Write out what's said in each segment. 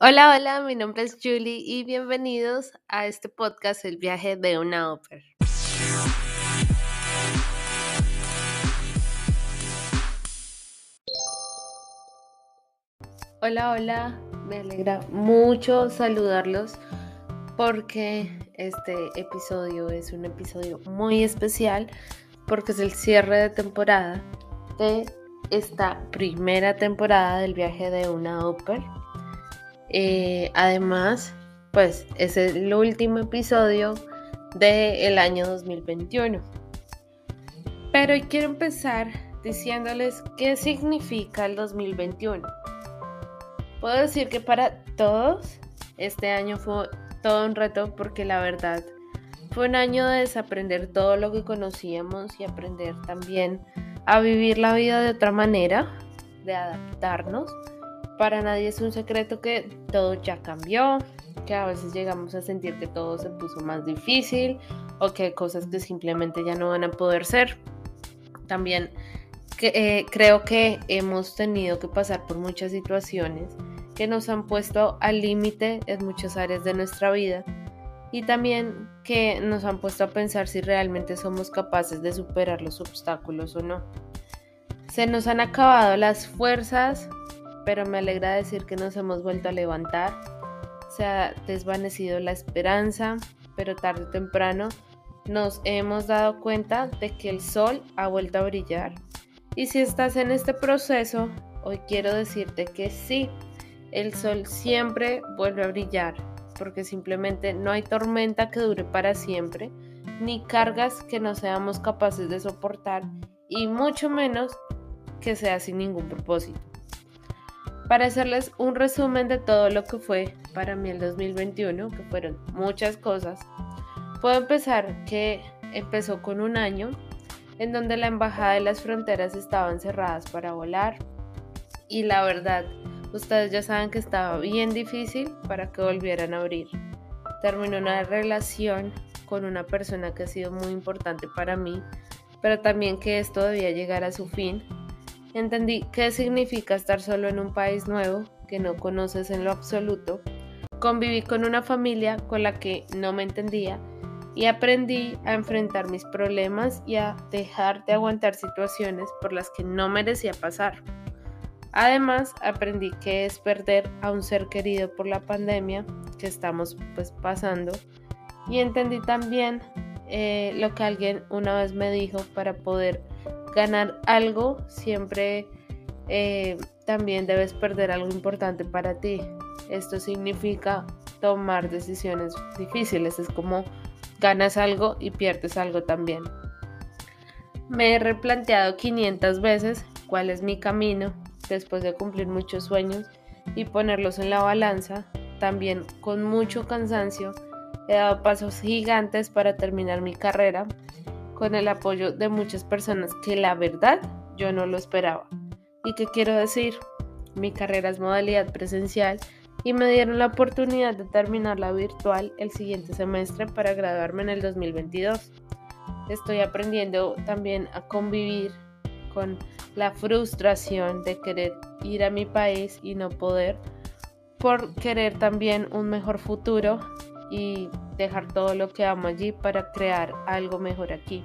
Hola, hola, mi nombre es Julie y bienvenidos a este podcast El viaje de una ópera. Hola, hola, me alegra mucho saludarlos porque este episodio es un episodio muy especial porque es el cierre de temporada de esta primera temporada del viaje de una ópera eh, además, pues es el último episodio del año 2021. Pero quiero empezar diciéndoles qué significa el 2021. Puedo decir que para todos este año fue todo un reto porque la verdad fue un año de desaprender todo lo que conocíamos y aprender también a vivir la vida de otra manera, de adaptarnos para nadie es un secreto que todo ya cambió, que a veces llegamos a sentir que todo se puso más difícil o que hay cosas que simplemente ya no van a poder ser. También eh, creo que hemos tenido que pasar por muchas situaciones que nos han puesto al límite en muchas áreas de nuestra vida y también que nos han puesto a pensar si realmente somos capaces de superar los obstáculos o no. Se nos han acabado las fuerzas pero me alegra decir que nos hemos vuelto a levantar. Se ha desvanecido la esperanza, pero tarde o temprano nos hemos dado cuenta de que el sol ha vuelto a brillar. Y si estás en este proceso, hoy quiero decirte que sí, el sol siempre vuelve a brillar, porque simplemente no hay tormenta que dure para siempre, ni cargas que no seamos capaces de soportar, y mucho menos que sea sin ningún propósito. Para hacerles un resumen de todo lo que fue para mí el 2021, que fueron muchas cosas, puedo empezar que empezó con un año en donde la embajada de las fronteras estaban cerradas para volar y la verdad, ustedes ya saben que estaba bien difícil para que volvieran a abrir. Terminó una relación con una persona que ha sido muy importante para mí, pero también que esto debía llegar a su fin Entendí qué significa estar solo en un país nuevo que no conoces en lo absoluto. Conviví con una familia con la que no me entendía y aprendí a enfrentar mis problemas y a dejar de aguantar situaciones por las que no merecía pasar. Además, aprendí qué es perder a un ser querido por la pandemia que estamos pues pasando y entendí también eh, lo que alguien una vez me dijo para poder ganar algo, siempre eh, también debes perder algo importante para ti. Esto significa tomar decisiones difíciles. Es como ganas algo y pierdes algo también. Me he replanteado 500 veces cuál es mi camino después de cumplir muchos sueños y ponerlos en la balanza. También con mucho cansancio he dado pasos gigantes para terminar mi carrera con el apoyo de muchas personas que la verdad yo no lo esperaba. ¿Y qué quiero decir? Mi carrera es modalidad presencial y me dieron la oportunidad de terminarla virtual el siguiente semestre para graduarme en el 2022. Estoy aprendiendo también a convivir con la frustración de querer ir a mi país y no poder, por querer también un mejor futuro y dejar todo lo que amo allí para crear algo mejor aquí.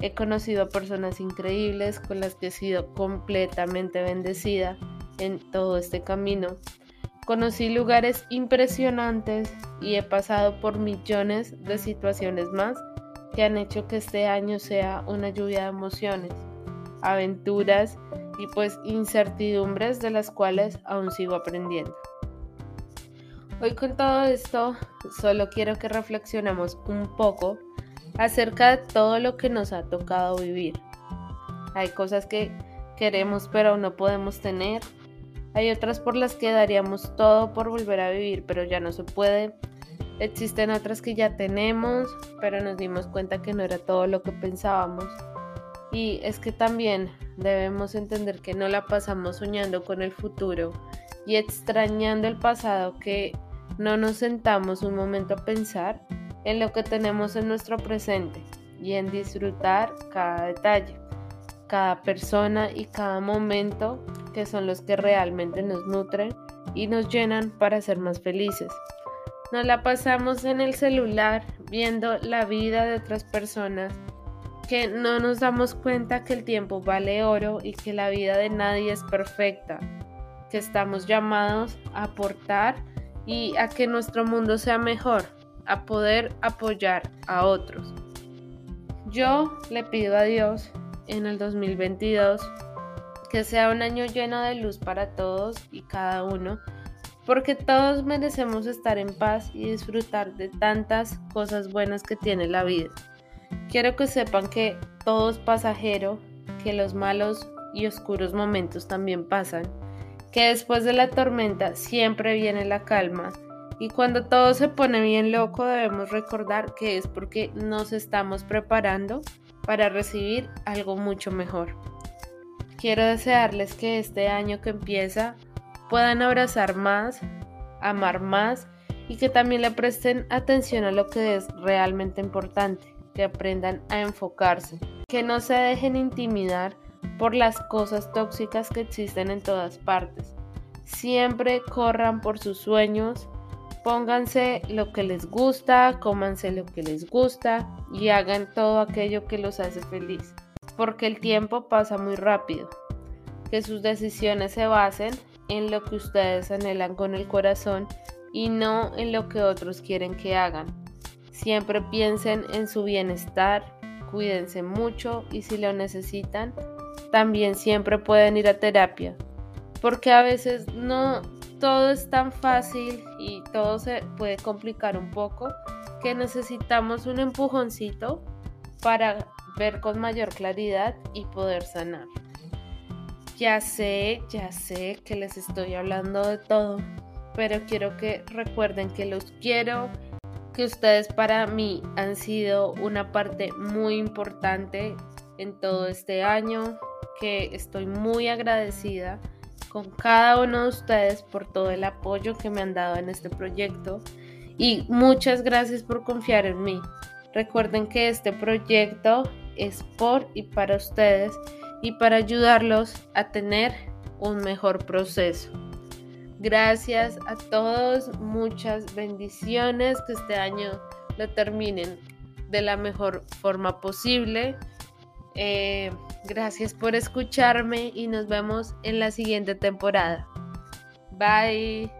He conocido personas increíbles con las que he sido completamente bendecida en todo este camino. Conocí lugares impresionantes y he pasado por millones de situaciones más que han hecho que este año sea una lluvia de emociones, aventuras y pues incertidumbres de las cuales aún sigo aprendiendo. Hoy con todo esto solo quiero que reflexionemos un poco acerca de todo lo que nos ha tocado vivir. Hay cosas que queremos pero no podemos tener. Hay otras por las que daríamos todo por volver a vivir pero ya no se puede. Existen otras que ya tenemos pero nos dimos cuenta que no era todo lo que pensábamos. Y es que también debemos entender que no la pasamos soñando con el futuro y extrañando el pasado que no nos sentamos un momento a pensar en lo que tenemos en nuestro presente y en disfrutar cada detalle, cada persona y cada momento que son los que realmente nos nutren y nos llenan para ser más felices. Nos la pasamos en el celular viendo la vida de otras personas que no nos damos cuenta que el tiempo vale oro y que la vida de nadie es perfecta, que estamos llamados a aportar y a que nuestro mundo sea mejor, a poder apoyar a otros. Yo le pido a Dios en el 2022 que sea un año lleno de luz para todos y cada uno, porque todos merecemos estar en paz y disfrutar de tantas cosas buenas que tiene la vida. Quiero que sepan que todo es pasajero, que los malos y oscuros momentos también pasan, que después de la tormenta siempre viene la calma y cuando todo se pone bien loco debemos recordar que es porque nos estamos preparando para recibir algo mucho mejor. Quiero desearles que este año que empieza puedan abrazar más, amar más y que también le presten atención a lo que es realmente importante que aprendan a enfocarse, que no se dejen intimidar por las cosas tóxicas que existen en todas partes. Siempre corran por sus sueños, pónganse lo que les gusta, cómanse lo que les gusta y hagan todo aquello que los hace feliz, porque el tiempo pasa muy rápido. Que sus decisiones se basen en lo que ustedes anhelan con el corazón y no en lo que otros quieren que hagan. Siempre piensen en su bienestar, cuídense mucho y si lo necesitan, también siempre pueden ir a terapia, porque a veces no todo es tan fácil y todo se puede complicar un poco que necesitamos un empujoncito para ver con mayor claridad y poder sanar. Ya sé, ya sé que les estoy hablando de todo, pero quiero que recuerden que los quiero que ustedes para mí han sido una parte muy importante en todo este año, que estoy muy agradecida con cada uno de ustedes por todo el apoyo que me han dado en este proyecto y muchas gracias por confiar en mí. Recuerden que este proyecto es por y para ustedes y para ayudarlos a tener un mejor proceso. Gracias a todos, muchas bendiciones, que este año lo terminen de la mejor forma posible. Eh, gracias por escucharme y nos vemos en la siguiente temporada. Bye.